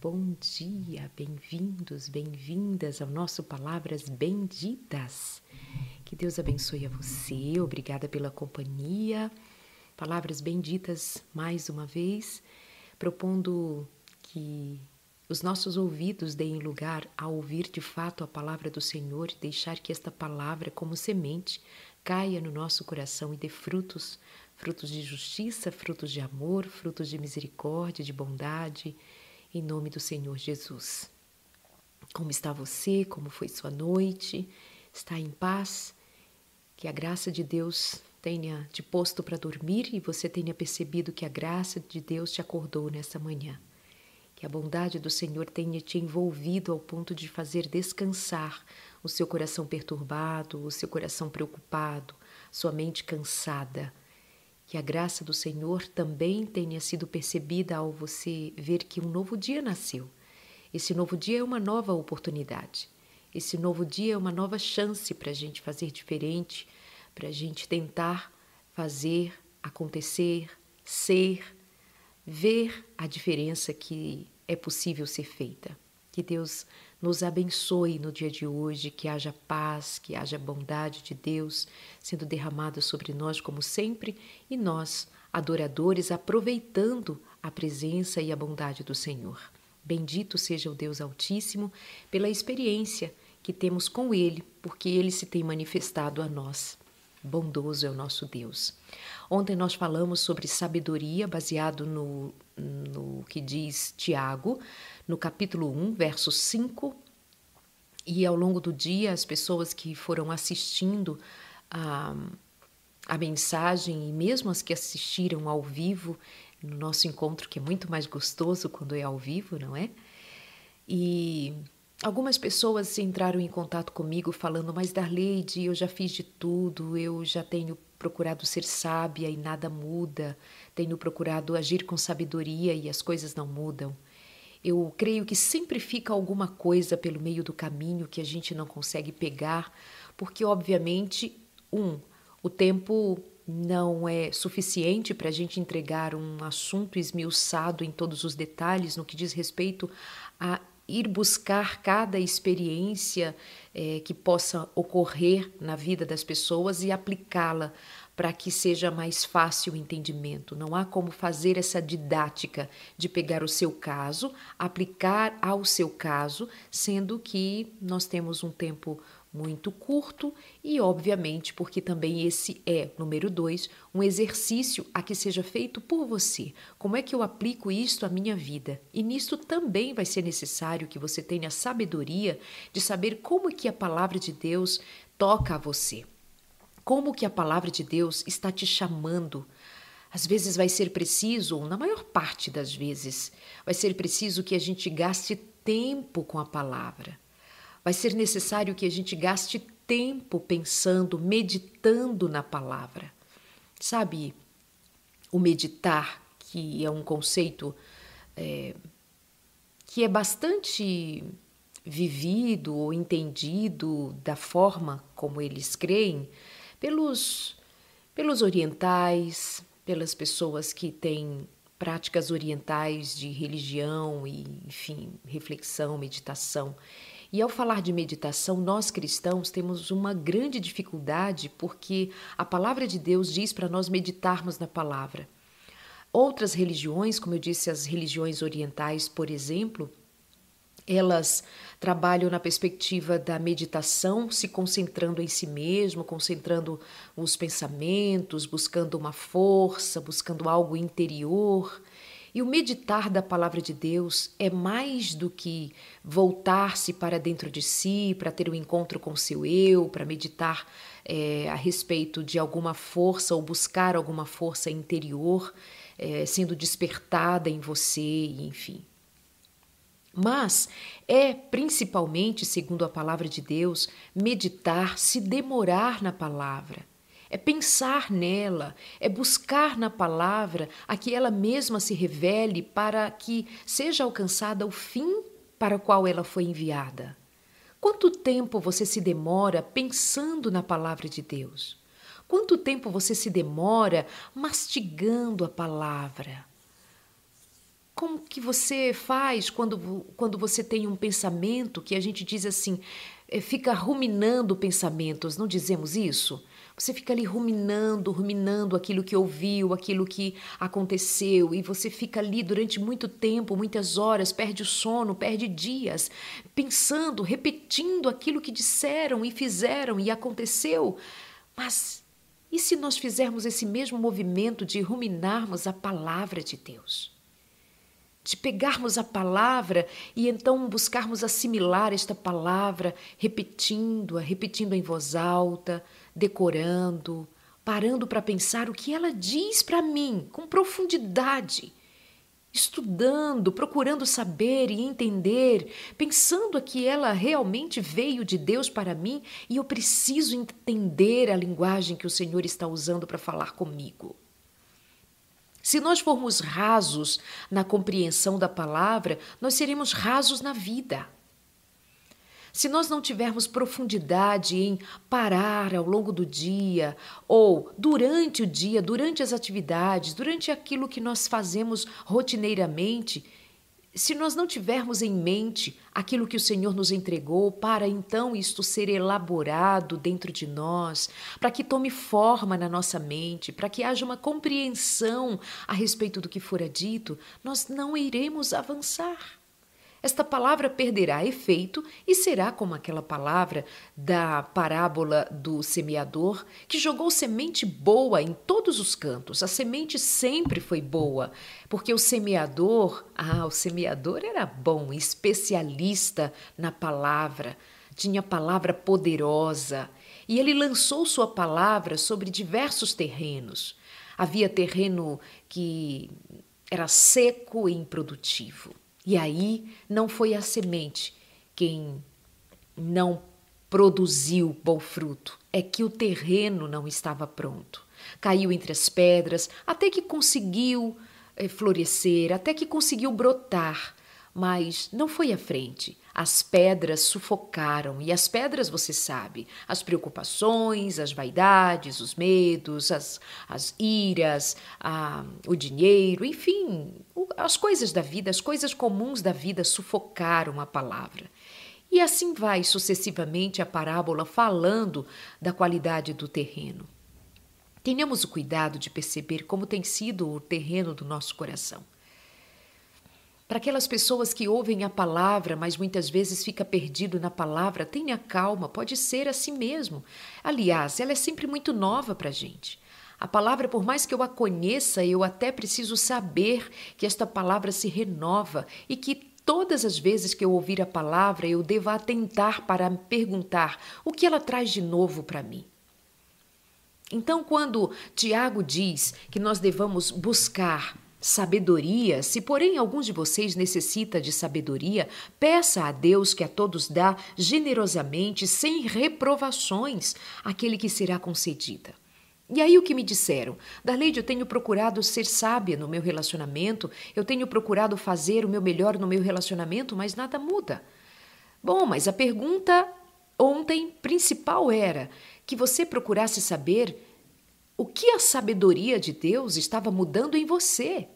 bom dia, bem-vindos, bem-vindas ao nosso Palavras Benditas. Que Deus abençoe a você, obrigada pela companhia. Palavras benditas mais uma vez, propondo que os nossos ouvidos deem lugar a ouvir de fato a palavra do Senhor e deixar que esta palavra, como semente, caia no nosso coração e dê frutos frutos de justiça, frutos de amor, frutos de misericórdia, de bondade em nome do Senhor Jesus. Como está você? Como foi sua noite? Está em paz? Que a graça de Deus tenha te posto para dormir e você tenha percebido que a graça de Deus te acordou nessa manhã. Que a bondade do Senhor tenha te envolvido ao ponto de fazer descansar o seu coração perturbado, o seu coração preocupado, sua mente cansada que a graça do Senhor também tenha sido percebida ao você ver que um novo dia nasceu. Esse novo dia é uma nova oportunidade. Esse novo dia é uma nova chance para a gente fazer diferente, para a gente tentar fazer acontecer, ser, ver a diferença que é possível ser feita. Que Deus nos abençoe no dia de hoje, que haja paz, que haja bondade de Deus sendo derramada sobre nós, como sempre, e nós, adoradores, aproveitando a presença e a bondade do Senhor. Bendito seja o Deus Altíssimo pela experiência que temos com Ele, porque Ele se tem manifestado a nós. Bondoso é o nosso Deus. Ontem nós falamos sobre sabedoria, baseado no, no que diz Tiago, no capítulo 1, verso 5. E ao longo do dia, as pessoas que foram assistindo a, a mensagem, e mesmo as que assistiram ao vivo, no nosso encontro, que é muito mais gostoso quando é ao vivo, não é? E algumas pessoas entraram em contato comigo falando: Mas Darleide, eu já fiz de tudo, eu já tenho procurado ser sábia e nada muda, tenho procurado agir com sabedoria e as coisas não mudam. Eu creio que sempre fica alguma coisa pelo meio do caminho que a gente não consegue pegar, porque, obviamente, um, o tempo não é suficiente para a gente entregar um assunto esmiuçado em todos os detalhes no que diz respeito a ir buscar cada experiência é, que possa ocorrer na vida das pessoas e aplicá-la para que seja mais fácil o entendimento. Não há como fazer essa didática de pegar o seu caso, aplicar ao seu caso, sendo que nós temos um tempo muito curto e, obviamente, porque também esse é, número dois, um exercício a que seja feito por você. Como é que eu aplico isto à minha vida? E nisto também vai ser necessário que você tenha sabedoria de saber como que a palavra de Deus toca a você como que a palavra de Deus está te chamando. Às vezes vai ser preciso, ou na maior parte das vezes, vai ser preciso que a gente gaste tempo com a palavra. Vai ser necessário que a gente gaste tempo pensando, meditando na palavra. Sabe, o meditar, que é um conceito é, que é bastante vivido ou entendido da forma como eles creem, pelos, pelos orientais, pelas pessoas que têm práticas orientais de religião e, enfim, reflexão, meditação. E ao falar de meditação, nós cristãos temos uma grande dificuldade porque a palavra de Deus diz para nós meditarmos na palavra. Outras religiões, como eu disse, as religiões orientais, por exemplo, elas trabalham na perspectiva da meditação, se concentrando em si mesmo, concentrando os pensamentos, buscando uma força, buscando algo interior. E o meditar da palavra de Deus é mais do que voltar-se para dentro de si, para ter um encontro com seu eu, para meditar é, a respeito de alguma força ou buscar alguma força interior é, sendo despertada em você, enfim. Mas é principalmente, segundo a palavra de Deus, meditar, se demorar na palavra. É pensar nela, é buscar na palavra a que ela mesma se revele para que seja alcançada o fim para o qual ela foi enviada. Quanto tempo você se demora pensando na palavra de Deus? Quanto tempo você se demora mastigando a palavra? Como que você faz quando, quando você tem um pensamento que a gente diz assim, é, fica ruminando pensamentos, não dizemos isso? Você fica ali ruminando, ruminando aquilo que ouviu, aquilo que aconteceu, e você fica ali durante muito tempo, muitas horas, perde o sono, perde dias, pensando, repetindo aquilo que disseram e fizeram e aconteceu. Mas e se nós fizermos esse mesmo movimento de ruminarmos a palavra de Deus? De pegarmos a palavra e então buscarmos assimilar esta palavra, repetindo-a, repetindo em voz alta, decorando, parando para pensar o que ela diz para mim com profundidade, estudando, procurando saber e entender, pensando que ela realmente veio de Deus para mim e eu preciso entender a linguagem que o Senhor está usando para falar comigo. Se nós formos rasos na compreensão da palavra, nós seremos rasos na vida. Se nós não tivermos profundidade em parar ao longo do dia, ou durante o dia, durante as atividades, durante aquilo que nós fazemos rotineiramente, se nós não tivermos em mente aquilo que o Senhor nos entregou, para então isto ser elaborado dentro de nós, para que tome forma na nossa mente, para que haja uma compreensão a respeito do que fora dito, nós não iremos avançar esta palavra perderá efeito e será como aquela palavra da parábola do semeador que jogou semente boa em todos os cantos. A semente sempre foi boa, porque o semeador, ah, o semeador era bom, especialista na palavra, tinha palavra poderosa, e ele lançou sua palavra sobre diversos terrenos. Havia terreno que era seco e improdutivo. E aí não foi a semente quem não produziu bom fruto, é que o terreno não estava pronto. Caiu entre as pedras, até que conseguiu é, florescer, até que conseguiu brotar, mas não foi à frente. As pedras sufocaram, e as pedras, você sabe, as preocupações, as vaidades, os medos, as, as iras, a, o dinheiro, enfim, as coisas da vida, as coisas comuns da vida sufocaram a palavra. E assim vai sucessivamente a parábola falando da qualidade do terreno. Tenhamos o cuidado de perceber como tem sido o terreno do nosso coração. Para aquelas pessoas que ouvem a palavra, mas muitas vezes fica perdido na palavra, tenha calma, pode ser assim mesmo. Aliás, ela é sempre muito nova para a gente. A palavra, por mais que eu a conheça, eu até preciso saber que esta palavra se renova e que todas as vezes que eu ouvir a palavra, eu devo atentar para me perguntar o que ela traz de novo para mim. Então, quando Tiago diz que nós devamos buscar Sabedoria, se porém algum de vocês necessita de sabedoria, peça a Deus que a todos dá generosamente, sem reprovações, aquele que será concedida. E aí o que me disseram? Darleide, eu tenho procurado ser sábia no meu relacionamento, eu tenho procurado fazer o meu melhor no meu relacionamento, mas nada muda. Bom, mas a pergunta ontem principal era que você procurasse saber o que a sabedoria de Deus estava mudando em você.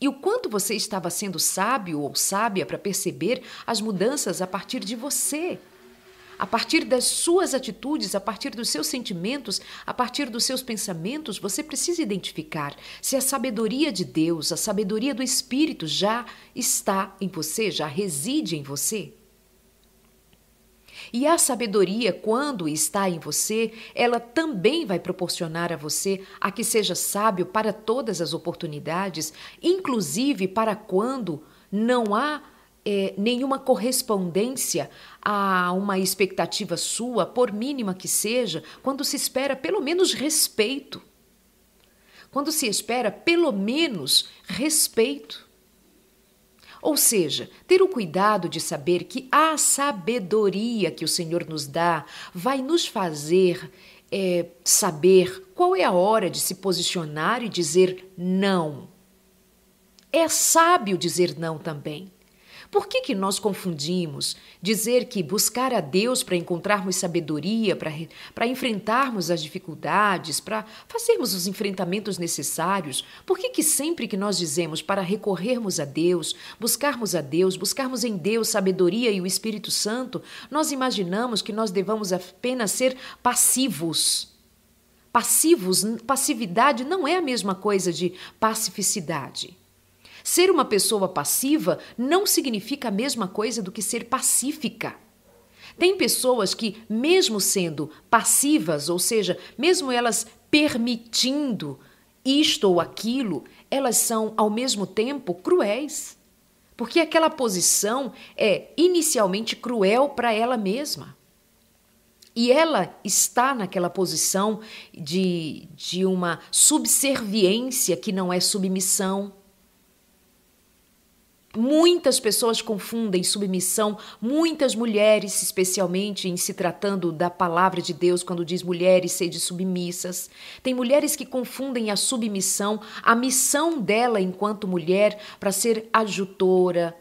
E o quanto você estava sendo sábio ou sábia para perceber as mudanças a partir de você. A partir das suas atitudes, a partir dos seus sentimentos, a partir dos seus pensamentos, você precisa identificar se a sabedoria de Deus, a sabedoria do Espírito já está em você, já reside em você. E a sabedoria, quando está em você, ela também vai proporcionar a você a que seja sábio para todas as oportunidades, inclusive para quando não há é, nenhuma correspondência a uma expectativa sua, por mínima que seja, quando se espera pelo menos respeito. Quando se espera pelo menos respeito. Ou seja, ter o cuidado de saber que a sabedoria que o Senhor nos dá vai nos fazer é, saber qual é a hora de se posicionar e dizer não. É sábio dizer não também. Por que, que nós confundimos dizer que buscar a Deus para encontrarmos sabedoria, para enfrentarmos as dificuldades, para fazermos os enfrentamentos necessários? Por que, que sempre que nós dizemos para recorrermos a Deus, buscarmos a Deus, buscarmos em Deus sabedoria e o Espírito Santo, nós imaginamos que nós devamos apenas ser passivos? Passivos, passividade não é a mesma coisa de pacificidade. Ser uma pessoa passiva não significa a mesma coisa do que ser pacífica. Tem pessoas que, mesmo sendo passivas, ou seja, mesmo elas permitindo isto ou aquilo, elas são ao mesmo tempo cruéis. Porque aquela posição é inicialmente cruel para ela mesma. E ela está naquela posição de, de uma subserviência que não é submissão. Muitas pessoas confundem submissão, muitas mulheres, especialmente em se tratando da palavra de Deus, quando diz mulheres sede submissas. Tem mulheres que confundem a submissão, a missão dela enquanto mulher, para ser ajutora,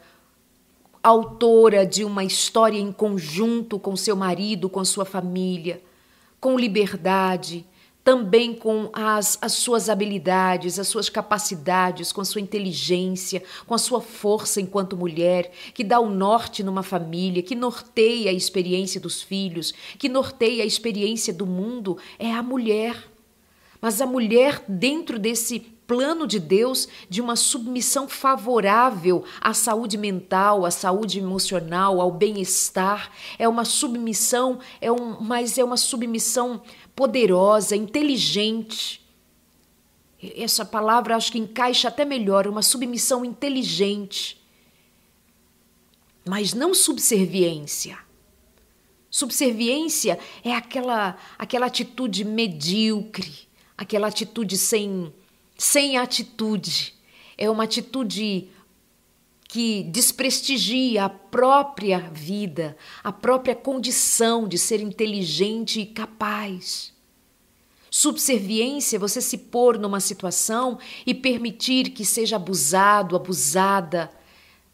autora de uma história em conjunto com seu marido, com sua família, com liberdade, também com as, as suas habilidades, as suas capacidades, com a sua inteligência, com a sua força enquanto mulher, que dá o norte numa família, que norteia a experiência dos filhos, que norteia a experiência do mundo, é a mulher. Mas a mulher, dentro desse plano de Deus de uma submissão favorável à saúde mental, à saúde emocional, ao bem-estar. É uma submissão, é um, mas é uma submissão poderosa, inteligente. Essa palavra acho que encaixa até melhor, uma submissão inteligente. Mas não subserviência. Subserviência é aquela aquela atitude medíocre, aquela atitude sem sem atitude. É uma atitude que desprestigia a própria vida, a própria condição de ser inteligente e capaz. Subserviência é você se pôr numa situação e permitir que seja abusado, abusada,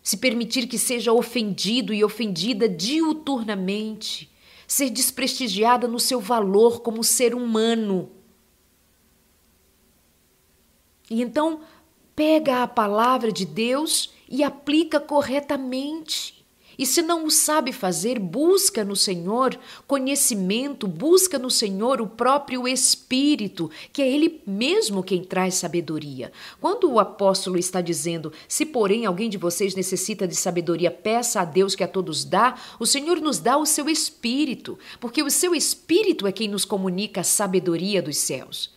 se permitir que seja ofendido e ofendida diuturnamente, ser desprestigiada no seu valor como ser humano e então pega a palavra de Deus e aplica corretamente. E se não o sabe fazer, busca no Senhor conhecimento, busca no Senhor o próprio Espírito, que é Ele mesmo quem traz sabedoria. Quando o apóstolo está dizendo: Se porém alguém de vocês necessita de sabedoria, peça a Deus que a todos dá, o Senhor nos dá o seu Espírito, porque o seu Espírito é quem nos comunica a sabedoria dos céus.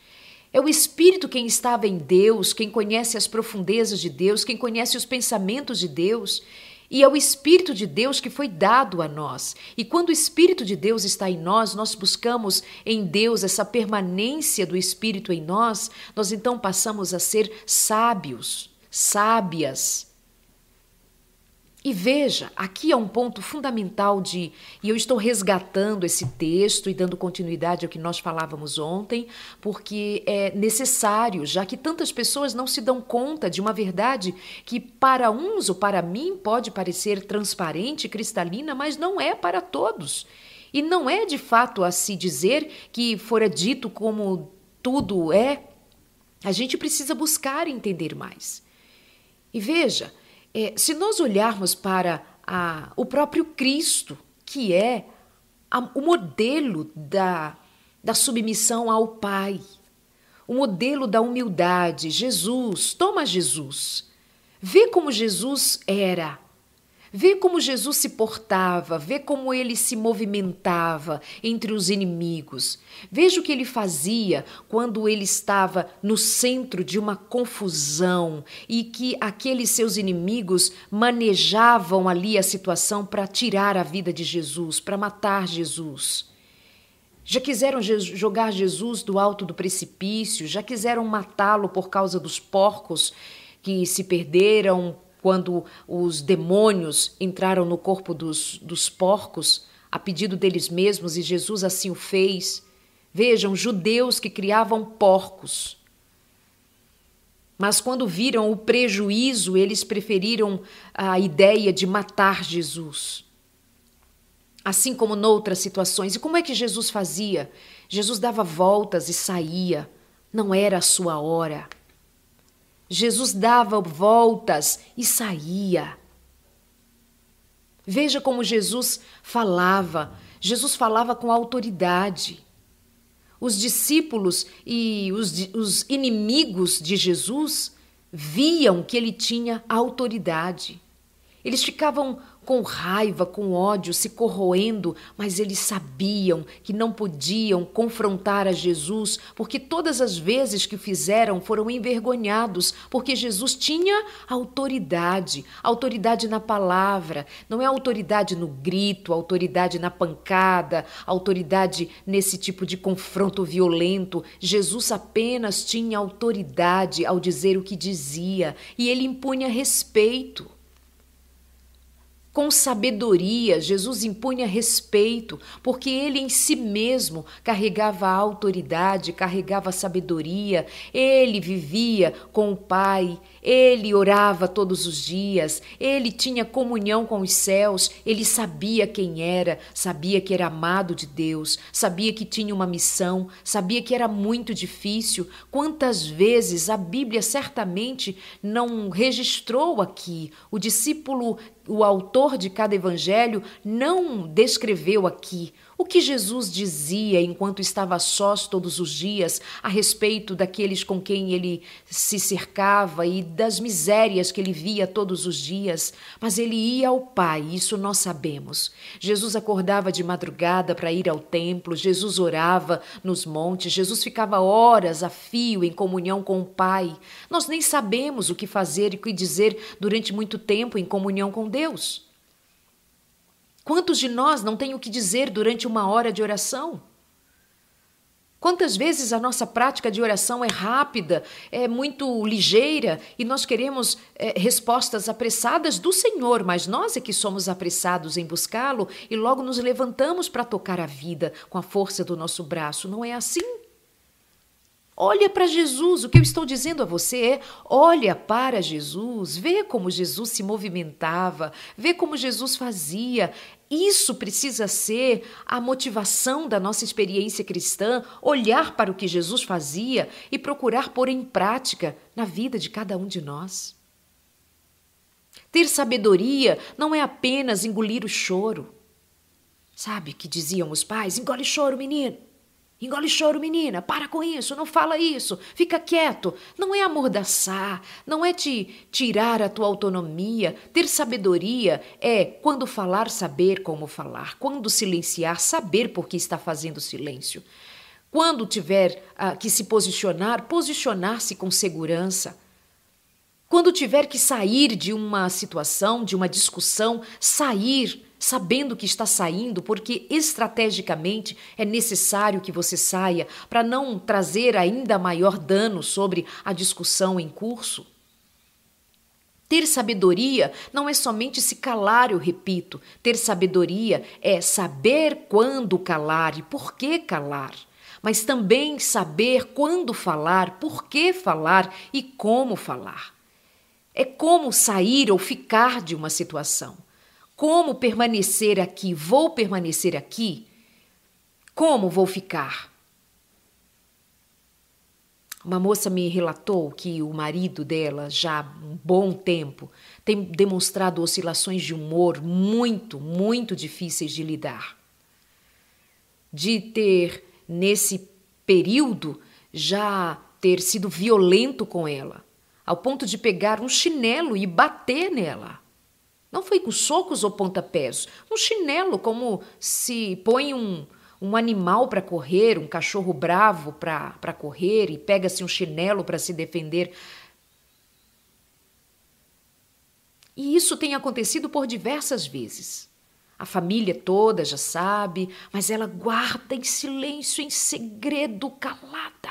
É o Espírito quem estava em Deus, quem conhece as profundezas de Deus, quem conhece os pensamentos de Deus. E é o Espírito de Deus que foi dado a nós. E quando o Espírito de Deus está em nós, nós buscamos em Deus essa permanência do Espírito em nós, nós então passamos a ser sábios, sábias e veja, aqui é um ponto fundamental de, e eu estou resgatando esse texto e dando continuidade ao que nós falávamos ontem, porque é necessário, já que tantas pessoas não se dão conta de uma verdade que para uns ou para mim pode parecer transparente, cristalina, mas não é para todos. E não é de fato a se dizer que fora dito como tudo é. A gente precisa buscar entender mais. E veja, é, se nós olharmos para a, o próprio Cristo, que é a, o modelo da, da submissão ao Pai, o modelo da humildade, Jesus, toma Jesus. Vê como Jesus era Vê como Jesus se portava, vê como ele se movimentava entre os inimigos. Veja o que ele fazia quando ele estava no centro de uma confusão e que aqueles seus inimigos manejavam ali a situação para tirar a vida de Jesus, para matar Jesus. Já quiseram jogar Jesus do alto do precipício, já quiseram matá-lo por causa dos porcos que se perderam quando os demônios entraram no corpo dos, dos porcos, a pedido deles mesmos, e Jesus assim o fez. Vejam, judeus que criavam porcos. Mas quando viram o prejuízo, eles preferiram a ideia de matar Jesus. Assim como noutras situações. E como é que Jesus fazia? Jesus dava voltas e saía. Não era a sua hora. Jesus dava voltas e saía. Veja como Jesus falava. Jesus falava com autoridade. Os discípulos e os, os inimigos de Jesus viam que ele tinha autoridade. Eles ficavam com raiva, com ódio, se corroendo, mas eles sabiam que não podiam confrontar a Jesus, porque todas as vezes que fizeram foram envergonhados, porque Jesus tinha autoridade, autoridade na palavra, não é autoridade no grito, autoridade na pancada, autoridade nesse tipo de confronto violento. Jesus apenas tinha autoridade ao dizer o que dizia e ele impunha respeito. Com sabedoria, Jesus impunha respeito, porque ele em si mesmo carregava a autoridade, carregava a sabedoria, ele vivia com o Pai, ele orava todos os dias, ele tinha comunhão com os céus, ele sabia quem era, sabia que era amado de Deus, sabia que tinha uma missão, sabia que era muito difícil. Quantas vezes a Bíblia certamente não registrou aqui, o discípulo, o autor de cada evangelho, não descreveu aqui o que Jesus dizia enquanto estava sós todos os dias a respeito daqueles com quem ele se cercava e das misérias que ele via todos os dias, mas ele ia ao Pai, isso nós sabemos. Jesus acordava de madrugada para ir ao templo, Jesus orava nos montes, Jesus ficava horas a fio em comunhão com o Pai. Nós nem sabemos o que fazer e o que dizer durante muito tempo em comunhão com Deus. Quantos de nós não têm o que dizer durante uma hora de oração? Quantas vezes a nossa prática de oração é rápida, é muito ligeira e nós queremos é, respostas apressadas do Senhor, mas nós é que somos apressados em buscá-lo e logo nos levantamos para tocar a vida com a força do nosso braço. Não é assim? Olha para Jesus. O que eu estou dizendo a você é: olha para Jesus, vê como Jesus se movimentava, vê como Jesus fazia. Isso precisa ser a motivação da nossa experiência cristã, olhar para o que Jesus fazia e procurar pôr em prática na vida de cada um de nós. Ter sabedoria não é apenas engolir o choro. Sabe que diziam os pais: engole choro, menino. Engole choro, menina, para com isso, não fala isso, fica quieto. Não é amordaçar, não é te tirar a tua autonomia. Ter sabedoria é, quando falar, saber como falar, quando silenciar, saber por que está fazendo silêncio. Quando tiver ah, que se posicionar, posicionar-se com segurança. Quando tiver que sair de uma situação, de uma discussão, sair sabendo que está saindo, porque estrategicamente é necessário que você saia para não trazer ainda maior dano sobre a discussão em curso. Ter sabedoria não é somente se calar, eu repito. Ter sabedoria é saber quando calar e por que calar, mas também saber quando falar, por que falar e como falar. É como sair ou ficar de uma situação. Como permanecer aqui? Vou permanecer aqui? Como vou ficar? Uma moça me relatou que o marido dela, já há um bom tempo, tem demonstrado oscilações de humor muito, muito difíceis de lidar. De ter, nesse período, já ter sido violento com ela, ao ponto de pegar um chinelo e bater nela. Não foi com socos ou pontapés, um chinelo, como se põe um, um animal para correr, um cachorro bravo para correr e pega-se um chinelo para se defender. E isso tem acontecido por diversas vezes. A família toda já sabe, mas ela guarda em silêncio, em segredo, calada,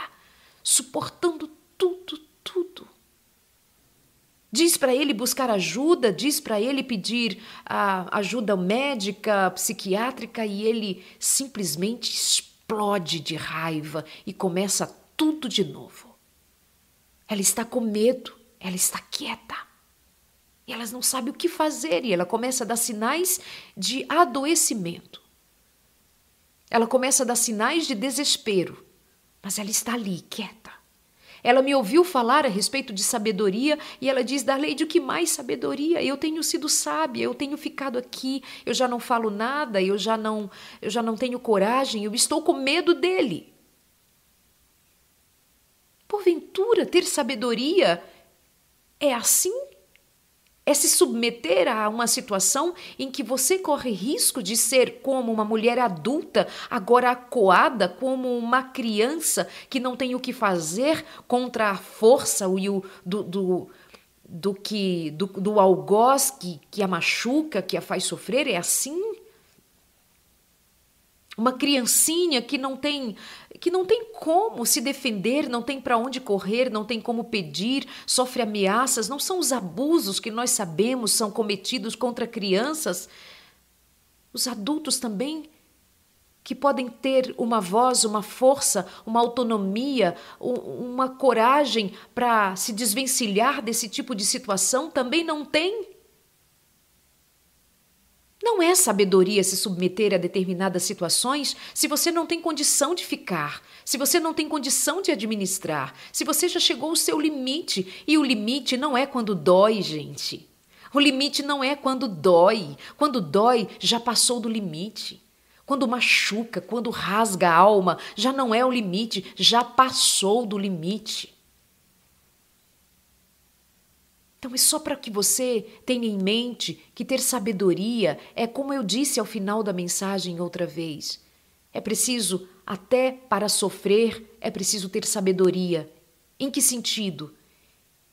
suportando tudo, tudo. Diz para ele buscar ajuda, diz para ele pedir a ajuda médica, psiquiátrica e ele simplesmente explode de raiva e começa tudo de novo. ela está com medo, ela está quieta. E elas não sabem o que fazer e ela começa a dar sinais de adoecimento. Ela começa a dar sinais de desespero, mas ela está ali, quieta. Ela me ouviu falar a respeito de sabedoria e ela diz: Darleide, o que mais sabedoria? Eu tenho sido sábia, eu tenho ficado aqui, eu já não falo nada, eu já não, eu já não tenho coragem, eu estou com medo dele. Porventura, ter sabedoria é assim? É se submeter a uma situação em que você corre risco de ser como uma mulher adulta, agora acuada, como uma criança que não tem o que fazer contra a força e o, do, do, do, que, do, do algoz que, que a machuca, que a faz sofrer? É assim? Uma criancinha que não tem que não tem como se defender, não tem para onde correr, não tem como pedir, sofre ameaças, não são os abusos que nós sabemos são cometidos contra crianças. Os adultos também que podem ter uma voz, uma força, uma autonomia, uma coragem para se desvencilhar desse tipo de situação, também não têm. Não é sabedoria se submeter a determinadas situações se você não tem condição de ficar, se você não tem condição de administrar, se você já chegou ao seu limite. E o limite não é quando dói, gente. O limite não é quando dói. Quando dói, já passou do limite. Quando machuca, quando rasga a alma, já não é o limite, já passou do limite. Então é só para que você tenha em mente que ter sabedoria é como eu disse ao final da mensagem outra vez. É preciso, até para sofrer, é preciso ter sabedoria. Em que sentido?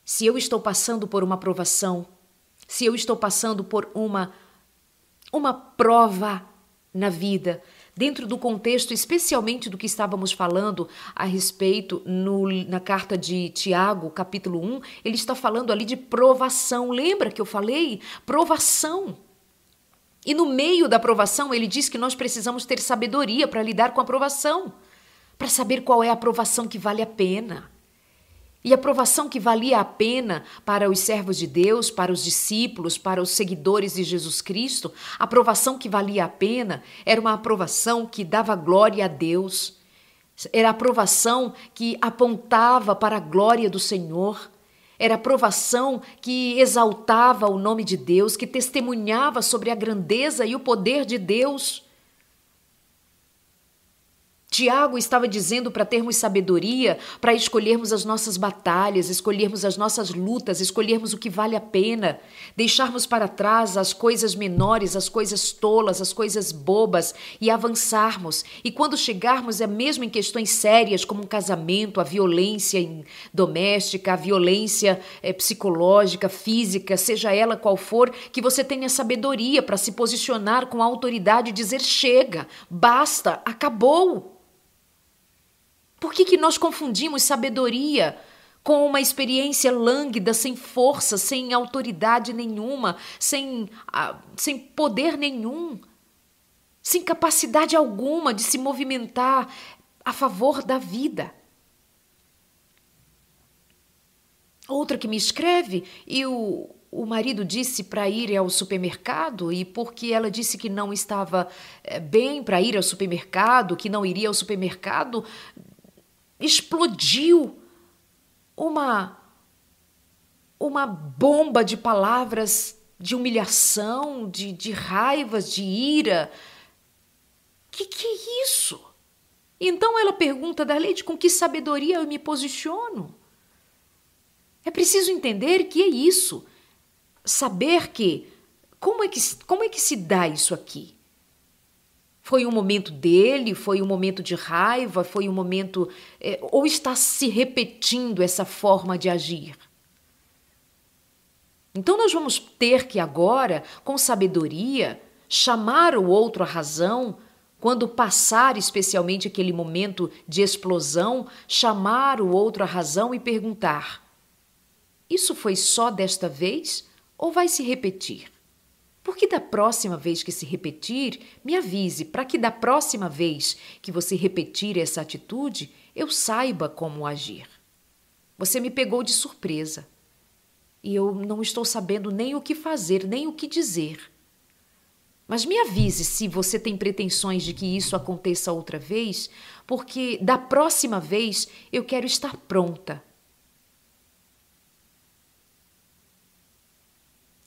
Se eu estou passando por uma provação, se eu estou passando por uma uma prova na vida, dentro do contexto especialmente do que estávamos falando a respeito no, na carta de Tiago, capítulo 1, ele está falando ali de provação. Lembra que eu falei? Provação. E no meio da provação, ele diz que nós precisamos ter sabedoria para lidar com a provação, para saber qual é a provação que vale a pena. E a provação que valia a pena para os servos de Deus, para os discípulos, para os seguidores de Jesus Cristo, a provação que valia a pena era uma aprovação que dava glória a Deus. Era a aprovação que apontava para a glória do Senhor. Era a aprovação que exaltava o nome de Deus, que testemunhava sobre a grandeza e o poder de Deus. Tiago estava dizendo para termos sabedoria, para escolhermos as nossas batalhas, escolhermos as nossas lutas, escolhermos o que vale a pena, deixarmos para trás as coisas menores, as coisas tolas, as coisas bobas e avançarmos. E quando chegarmos, é mesmo em questões sérias como um casamento, a violência doméstica, a violência é, psicológica, física, seja ela qual for, que você tenha sabedoria para se posicionar com autoridade e dizer: chega, basta, acabou. Por que, que nós confundimos sabedoria com uma experiência lânguida, sem força, sem autoridade nenhuma, sem, ah, sem poder nenhum, sem capacidade alguma de se movimentar a favor da vida? Outra que me escreve e o, o marido disse para ir ao supermercado e porque ela disse que não estava eh, bem para ir ao supermercado, que não iria ao supermercado, explodiu uma uma bomba de palavras de humilhação, de, de raivas, de ira. Que que é isso? Então ela pergunta da Leite com que sabedoria eu me posiciono. É preciso entender que é isso. Saber que como é que como é que se dá isso aqui? Foi um momento dele, foi um momento de raiva, foi um momento. É, ou está se repetindo essa forma de agir? Então, nós vamos ter que agora, com sabedoria, chamar o outro à razão, quando passar especialmente aquele momento de explosão, chamar o outro à razão e perguntar: Isso foi só desta vez ou vai se repetir? Porque da próxima vez que se repetir, me avise, para que da próxima vez que você repetir essa atitude, eu saiba como agir. Você me pegou de surpresa e eu não estou sabendo nem o que fazer, nem o que dizer. Mas me avise se você tem pretensões de que isso aconteça outra vez, porque da próxima vez eu quero estar pronta.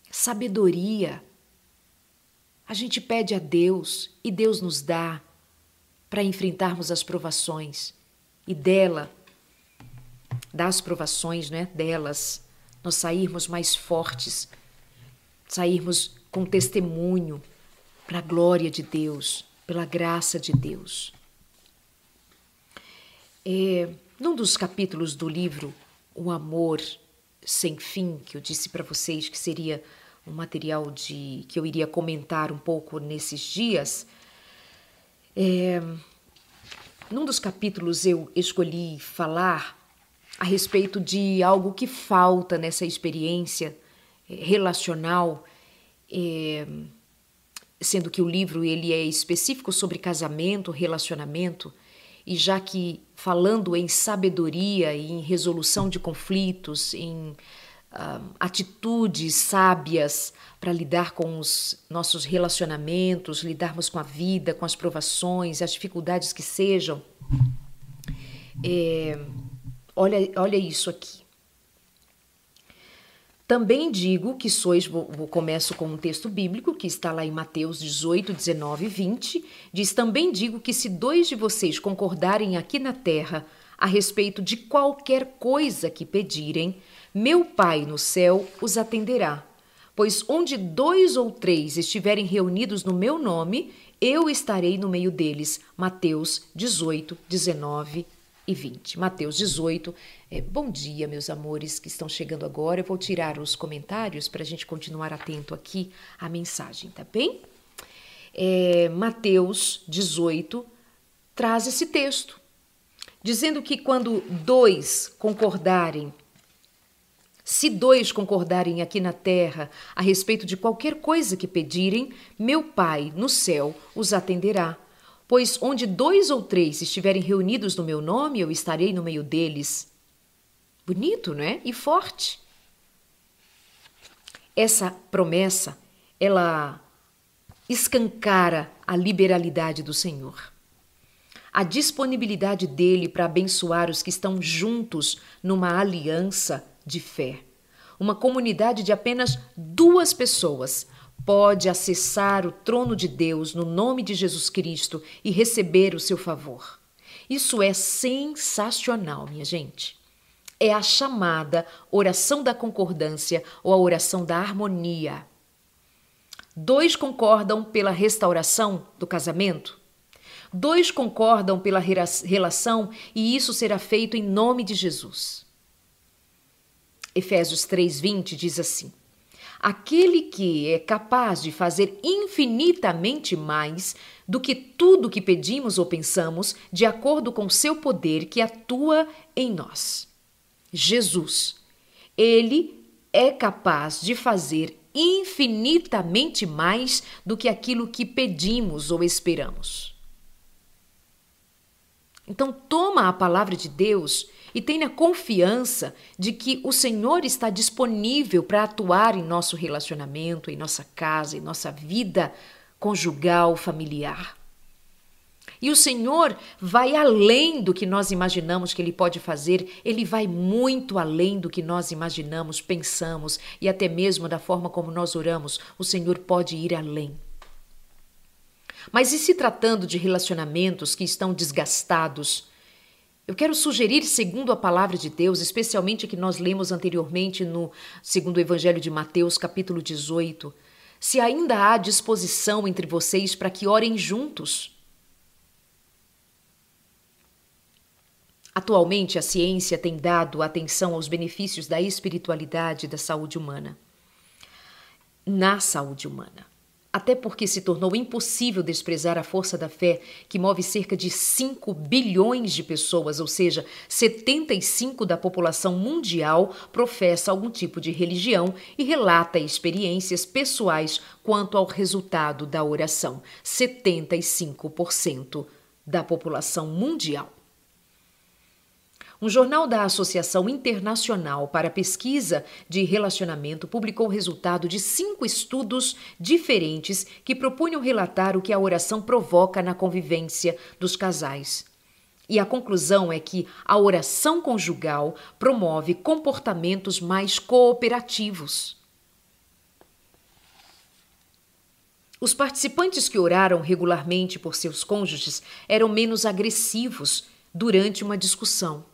Sabedoria. A gente pede a Deus e Deus nos dá para enfrentarmos as provações e dela, das provações, né, delas, nós sairmos mais fortes, sairmos com testemunho para a glória de Deus, pela graça de Deus. É, num dos capítulos do livro O Amor Sem Fim, que eu disse para vocês que seria um material de que eu iria comentar um pouco nesses dias, é, num dos capítulos eu escolhi falar a respeito de algo que falta nessa experiência é, relacional. É, sendo que o livro ele é específico sobre casamento, relacionamento, e já que falando em sabedoria em resolução de conflitos, em uh, atitudes sábias para lidar com os nossos relacionamentos, lidarmos com a vida, com as provações, as dificuldades que sejam, é, olha, olha isso aqui. Também digo que sois, vou, vou, começo com um texto bíblico que está lá em Mateus 18, 19 e 20, diz: Também digo que se dois de vocês concordarem aqui na terra a respeito de qualquer coisa que pedirem, meu Pai no céu os atenderá. Pois onde dois ou três estiverem reunidos no meu nome, eu estarei no meio deles. Mateus 18, 19 e 20. Mateus 18. É, bom dia, meus amores que estão chegando agora. Eu vou tirar os comentários para a gente continuar atento aqui à mensagem, tá bem? É, Mateus 18 traz esse texto, dizendo que quando dois concordarem, se dois concordarem aqui na terra a respeito de qualquer coisa que pedirem, meu Pai no céu os atenderá. Pois onde dois ou três estiverem reunidos no meu nome, eu estarei no meio deles. Bonito, não é? E forte. Essa promessa, ela escancara a liberalidade do Senhor. A disponibilidade dele para abençoar os que estão juntos numa aliança de fé. Uma comunidade de apenas duas pessoas pode acessar o trono de Deus no nome de Jesus Cristo e receber o seu favor. Isso é sensacional, minha gente. É a chamada oração da concordância ou a oração da harmonia. Dois concordam pela restauração do casamento. Dois concordam pela relação e isso será feito em nome de Jesus. Efésios 3:20 diz assim: aquele que é capaz de fazer infinitamente mais do que tudo que pedimos ou pensamos, de acordo com seu poder que atua em nós. Jesus. Ele é capaz de fazer infinitamente mais do que aquilo que pedimos ou esperamos. Então, toma a palavra de Deus e tenha confiança de que o Senhor está disponível para atuar em nosso relacionamento, em nossa casa, em nossa vida conjugal, familiar. E o Senhor vai além do que nós imaginamos que Ele pode fazer, Ele vai muito além do que nós imaginamos, pensamos e até mesmo da forma como nós oramos. O Senhor pode ir além. Mas e se tratando de relacionamentos que estão desgastados, eu quero sugerir, segundo a palavra de Deus, especialmente que nós lemos anteriormente no segundo Evangelho de Mateus, capítulo 18, se ainda há disposição entre vocês para que orem juntos. Atualmente, a ciência tem dado atenção aos benefícios da espiritualidade da saúde humana. Na saúde humana até porque se tornou impossível desprezar a força da fé que move cerca de 5 bilhões de pessoas, ou seja, 75 da população mundial professa algum tipo de religião e relata experiências pessoais quanto ao resultado da oração. 75% da população mundial. Um jornal da Associação Internacional para Pesquisa de Relacionamento publicou o resultado de cinco estudos diferentes que propunham relatar o que a oração provoca na convivência dos casais. E a conclusão é que a oração conjugal promove comportamentos mais cooperativos. Os participantes que oraram regularmente por seus cônjuges eram menos agressivos durante uma discussão.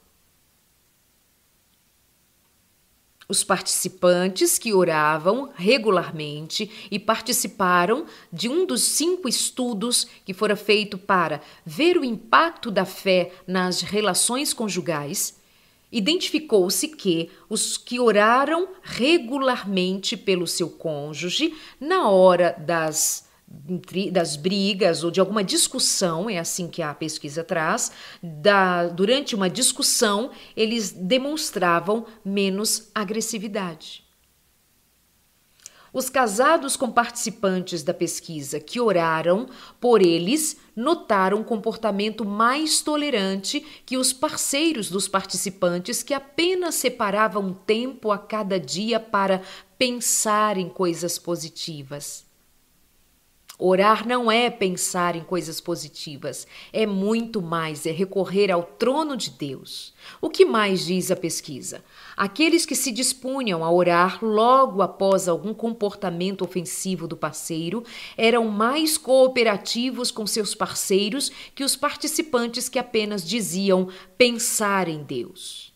Os participantes que oravam regularmente e participaram de um dos cinco estudos que fora feito para ver o impacto da fé nas relações conjugais, identificou-se que os que oraram regularmente pelo seu cônjuge na hora das das brigas ou de alguma discussão, é assim que a pesquisa traz, da, durante uma discussão, eles demonstravam menos agressividade. Os casados com participantes da pesquisa que oraram por eles notaram um comportamento mais tolerante que os parceiros dos participantes que apenas separavam tempo a cada dia para pensar em coisas positivas. Orar não é pensar em coisas positivas, é muito mais, é recorrer ao trono de Deus. O que mais diz a pesquisa? Aqueles que se dispunham a orar logo após algum comportamento ofensivo do parceiro eram mais cooperativos com seus parceiros que os participantes que apenas diziam pensar em Deus.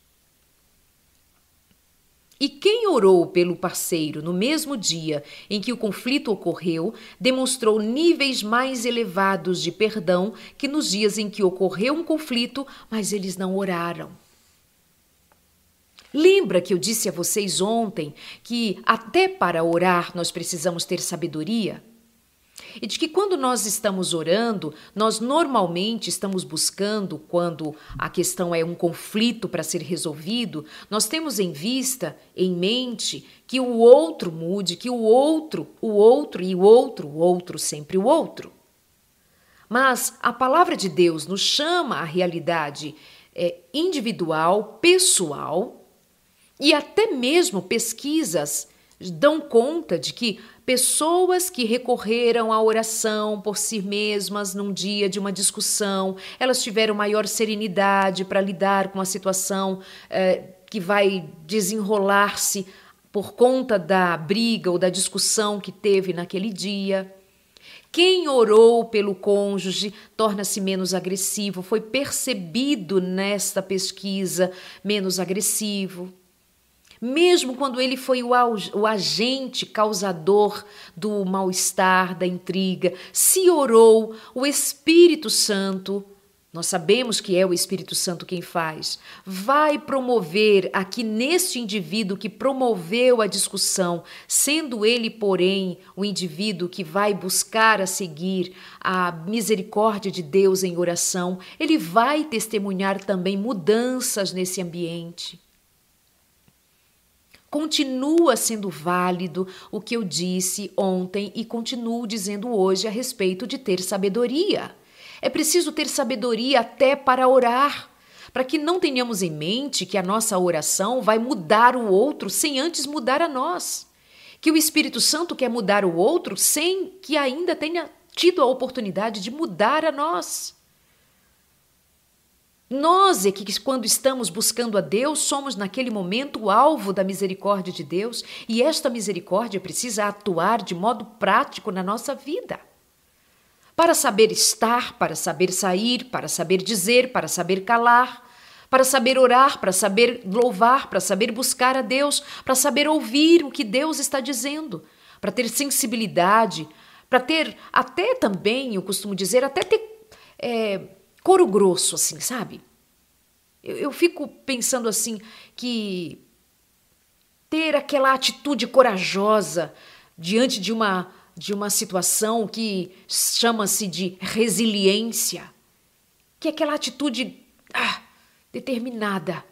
E quem orou pelo parceiro no mesmo dia em que o conflito ocorreu demonstrou níveis mais elevados de perdão que nos dias em que ocorreu um conflito, mas eles não oraram. Lembra que eu disse a vocês ontem que até para orar nós precisamos ter sabedoria? E de que quando nós estamos orando, nós normalmente estamos buscando, quando a questão é um conflito para ser resolvido, nós temos em vista, em mente, que o outro mude, que o outro, o outro e o outro, o outro, sempre o outro. Mas a palavra de Deus nos chama à realidade é, individual, pessoal, e até mesmo pesquisas dão conta de que pessoas que recorreram à oração por si mesmas num dia de uma discussão, elas tiveram maior serenidade para lidar com a situação eh, que vai desenrolar-se por conta da briga ou da discussão que teve naquele dia. Quem orou pelo cônjuge torna-se menos agressivo, foi percebido nesta pesquisa menos agressivo mesmo quando ele foi o, o agente causador do mal-estar, da intriga, se orou, o Espírito Santo, nós sabemos que é o Espírito Santo quem faz, vai promover aqui neste indivíduo que promoveu a discussão, sendo ele, porém, o indivíduo que vai buscar a seguir a misericórdia de Deus em oração, ele vai testemunhar também mudanças nesse ambiente. Continua sendo válido o que eu disse ontem e continuo dizendo hoje a respeito de ter sabedoria. É preciso ter sabedoria até para orar, para que não tenhamos em mente que a nossa oração vai mudar o outro sem antes mudar a nós. Que o Espírito Santo quer mudar o outro sem que ainda tenha tido a oportunidade de mudar a nós. Nós é que, quando estamos buscando a Deus, somos naquele momento o alvo da misericórdia de Deus e esta misericórdia precisa atuar de modo prático na nossa vida. Para saber estar, para saber sair, para saber dizer, para saber calar, para saber orar, para saber louvar, para saber buscar a Deus, para saber ouvir o que Deus está dizendo, para ter sensibilidade, para ter até também, eu costumo dizer, até ter. É, couro grosso, assim, sabe? Eu, eu fico pensando assim que ter aquela atitude corajosa diante de uma de uma situação que chama-se de resiliência, que é aquela atitude ah, determinada.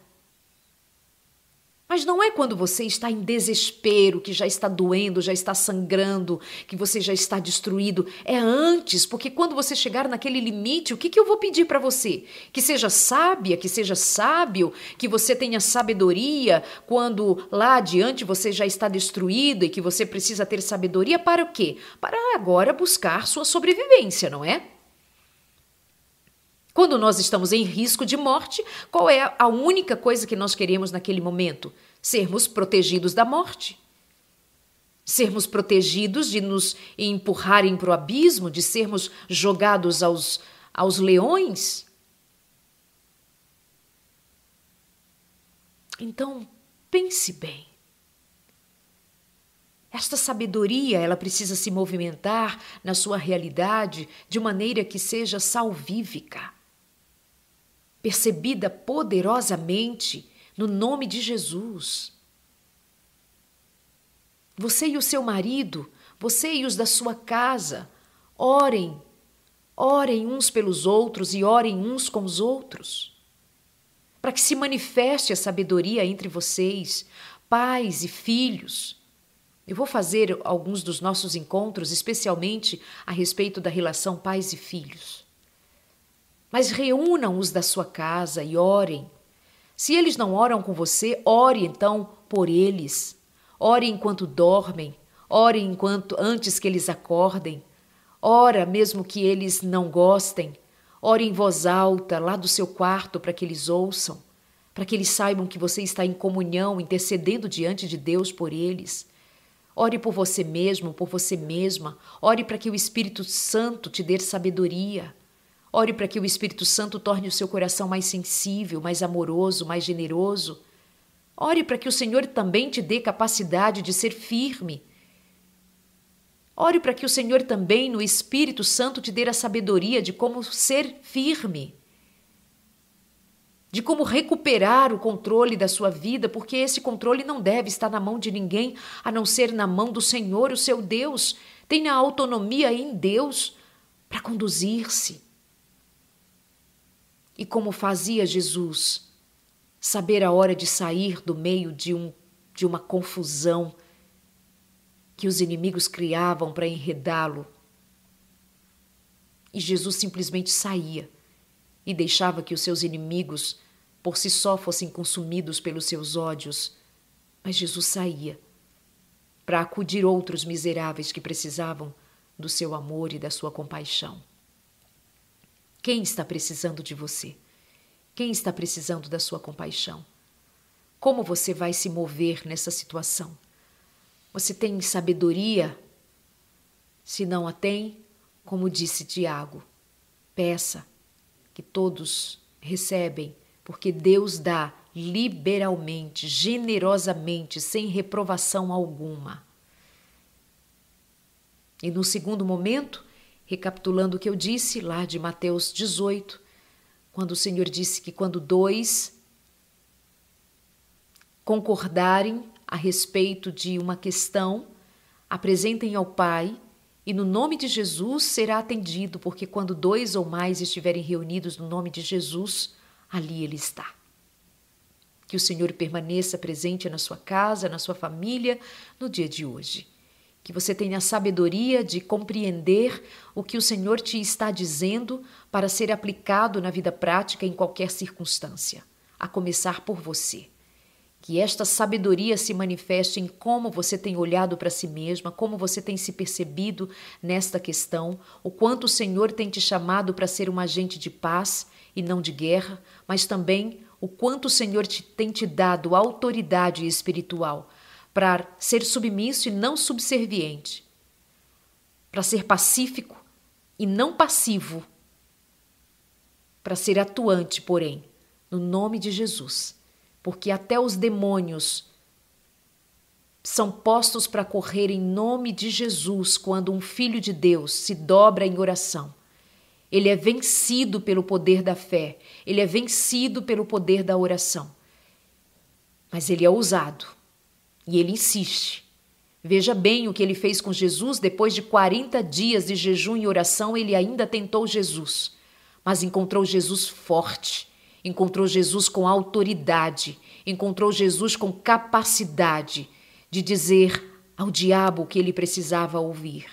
Mas não é quando você está em desespero, que já está doendo, já está sangrando, que você já está destruído. É antes, porque quando você chegar naquele limite, o que, que eu vou pedir para você? Que seja sábia, que seja sábio, que você tenha sabedoria quando lá adiante você já está destruído e que você precisa ter sabedoria para o quê? Para agora buscar sua sobrevivência, não é? Quando nós estamos em risco de morte, qual é a única coisa que nós queremos naquele momento? Sermos protegidos da morte. Sermos protegidos de nos empurrarem para o abismo, de sermos jogados aos, aos leões. Então, pense bem. Esta sabedoria, ela precisa se movimentar na sua realidade de maneira que seja salvífica percebida poderosamente no nome de Jesus. Você e o seu marido, você e os da sua casa, orem, orem uns pelos outros e orem uns com os outros, para que se manifeste a sabedoria entre vocês, pais e filhos. Eu vou fazer alguns dos nossos encontros, especialmente a respeito da relação pais e filhos. Mas reúnam os da sua casa e orem. Se eles não oram com você, ore então por eles. Ore enquanto dormem, ore enquanto antes que eles acordem. Ora mesmo que eles não gostem. Ore em voz alta lá do seu quarto para que eles ouçam, para que eles saibam que você está em comunhão, intercedendo diante de Deus por eles. Ore por você mesmo, por você mesma. Ore para que o Espírito Santo te dê sabedoria. Ore para que o Espírito Santo torne o seu coração mais sensível, mais amoroso, mais generoso. Ore para que o Senhor também te dê capacidade de ser firme. Ore para que o Senhor também, no Espírito Santo, te dê a sabedoria de como ser firme, de como recuperar o controle da sua vida, porque esse controle não deve estar na mão de ninguém a não ser na mão do Senhor, o seu Deus. Tenha autonomia em Deus para conduzir-se. E como fazia Jesus, saber a hora de sair do meio de, um, de uma confusão que os inimigos criavam para enredá-lo. E Jesus simplesmente saía e deixava que os seus inimigos por si só fossem consumidos pelos seus ódios. Mas Jesus saía para acudir outros miseráveis que precisavam do seu amor e da sua compaixão. Quem está precisando de você? Quem está precisando da sua compaixão? Como você vai se mover nessa situação? Você tem sabedoria? Se não a tem, como disse Tiago, peça que todos recebem, porque Deus dá liberalmente, generosamente, sem reprovação alguma. E no segundo momento, Recapitulando o que eu disse lá de Mateus 18, quando o Senhor disse que quando dois concordarem a respeito de uma questão, apresentem ao Pai e no nome de Jesus será atendido, porque quando dois ou mais estiverem reunidos no nome de Jesus, ali Ele está. Que o Senhor permaneça presente na sua casa, na sua família, no dia de hoje que você tenha sabedoria de compreender o que o Senhor te está dizendo para ser aplicado na vida prática em qualquer circunstância, a começar por você. Que esta sabedoria se manifeste em como você tem olhado para si mesma, como você tem se percebido nesta questão, o quanto o Senhor tem te chamado para ser um agente de paz e não de guerra, mas também o quanto o Senhor te, tem te dado autoridade espiritual para ser submisso e não subserviente, para ser pacífico e não passivo, para ser atuante, porém, no nome de Jesus, porque até os demônios são postos para correr em nome de Jesus quando um filho de Deus se dobra em oração. Ele é vencido pelo poder da fé, ele é vencido pelo poder da oração. Mas ele é ousado e ele insiste. Veja bem o que ele fez com Jesus depois de 40 dias de jejum e oração, ele ainda tentou Jesus, mas encontrou Jesus forte. encontrou Jesus com autoridade, encontrou Jesus com capacidade de dizer ao diabo o que ele precisava ouvir.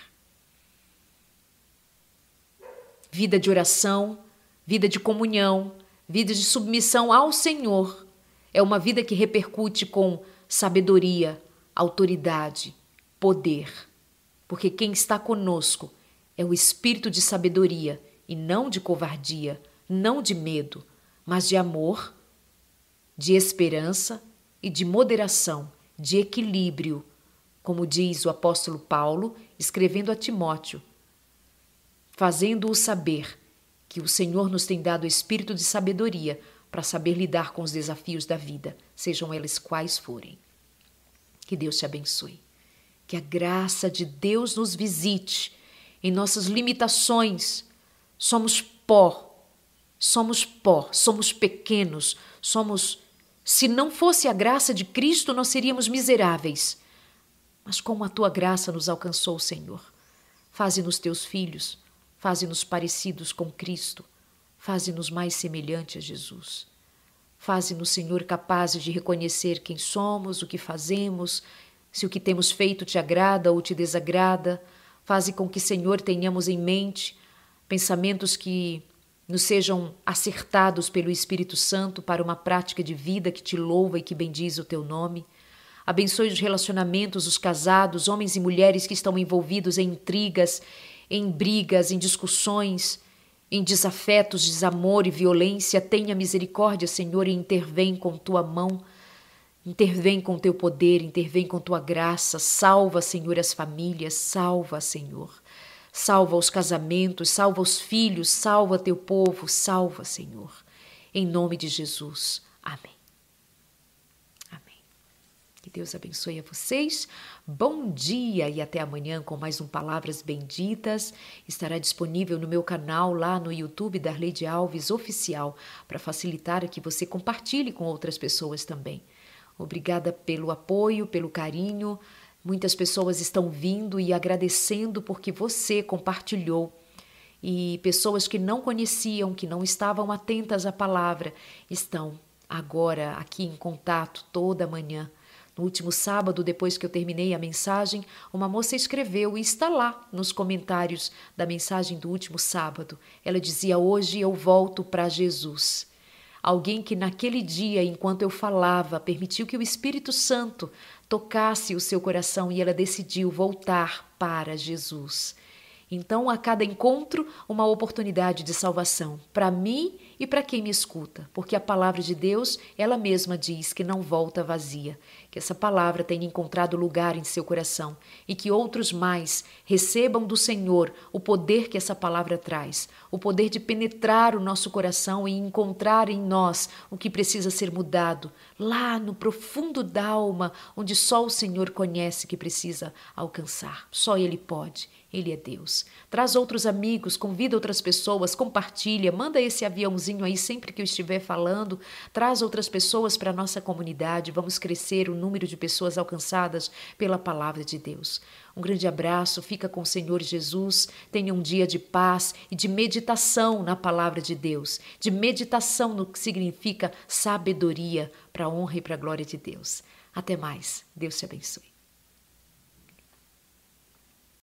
Vida de oração, vida de comunhão, vida de submissão ao Senhor é uma vida que repercute com sabedoria, autoridade, poder. Porque quem está conosco é o espírito de sabedoria e não de covardia, não de medo, mas de amor, de esperança e de moderação, de equilíbrio, como diz o apóstolo Paulo, escrevendo a Timóteo, fazendo-o saber que o Senhor nos tem dado espírito de sabedoria para saber lidar com os desafios da vida, sejam eles quais forem. Que Deus te abençoe. Que a graça de Deus nos visite em nossas limitações. Somos pó, somos pó, somos pequenos, somos. Se não fosse a graça de Cristo, nós seríamos miseráveis. Mas como a tua graça nos alcançou, Senhor, faze-nos teus filhos, faze-nos parecidos com Cristo, faze-nos mais semelhantes a Jesus. Faze-nos, Senhor, capazes de reconhecer quem somos, o que fazemos, se o que temos feito te agrada ou te desagrada. Faze com que, Senhor, tenhamos em mente pensamentos que nos sejam acertados pelo Espírito Santo para uma prática de vida que te louva e que bendiz o teu nome. Abençoe os relacionamentos, os casados, homens e mulheres que estão envolvidos em intrigas, em brigas, em discussões, em desafetos, desamor e violência, tenha misericórdia, Senhor, e intervém com tua mão, intervém com teu poder, intervém com tua graça, salva, Senhor, as famílias, salva, Senhor. Salva os casamentos, salva os filhos, salva teu povo, salva, Senhor. Em nome de Jesus. Amém. Deus abençoe a vocês. Bom dia e até amanhã com mais um Palavras Benditas. Estará disponível no meu canal lá no YouTube da Arleide Alves Oficial para facilitar que você compartilhe com outras pessoas também. Obrigada pelo apoio, pelo carinho. Muitas pessoas estão vindo e agradecendo porque você compartilhou. E pessoas que não conheciam, que não estavam atentas à palavra, estão agora aqui em contato toda manhã no último sábado, depois que eu terminei a mensagem, uma moça escreveu e está lá nos comentários da mensagem do último sábado. Ela dizia: Hoje eu volto para Jesus. Alguém que naquele dia, enquanto eu falava, permitiu que o Espírito Santo tocasse o seu coração e ela decidiu voltar para Jesus. Então, a cada encontro, uma oportunidade de salvação para mim e para quem me escuta, porque a palavra de Deus, ela mesma diz que não volta vazia, que essa palavra tenha encontrado lugar em seu coração e que outros mais recebam do Senhor o poder que essa palavra traz, o poder de penetrar o nosso coração e encontrar em nós o que precisa ser mudado, lá no profundo da alma, onde só o Senhor conhece que precisa alcançar. Só Ele pode. Ele é Deus. Traz outros amigos, convida outras pessoas, compartilha, manda esse aviãozinho aí sempre que eu estiver falando, traz outras pessoas para a nossa comunidade. Vamos crescer o número de pessoas alcançadas pela palavra de Deus. Um grande abraço, fica com o Senhor Jesus. Tenha um dia de paz e de meditação na palavra de Deus, de meditação no que significa sabedoria para a honra e para a glória de Deus. Até mais. Deus te abençoe.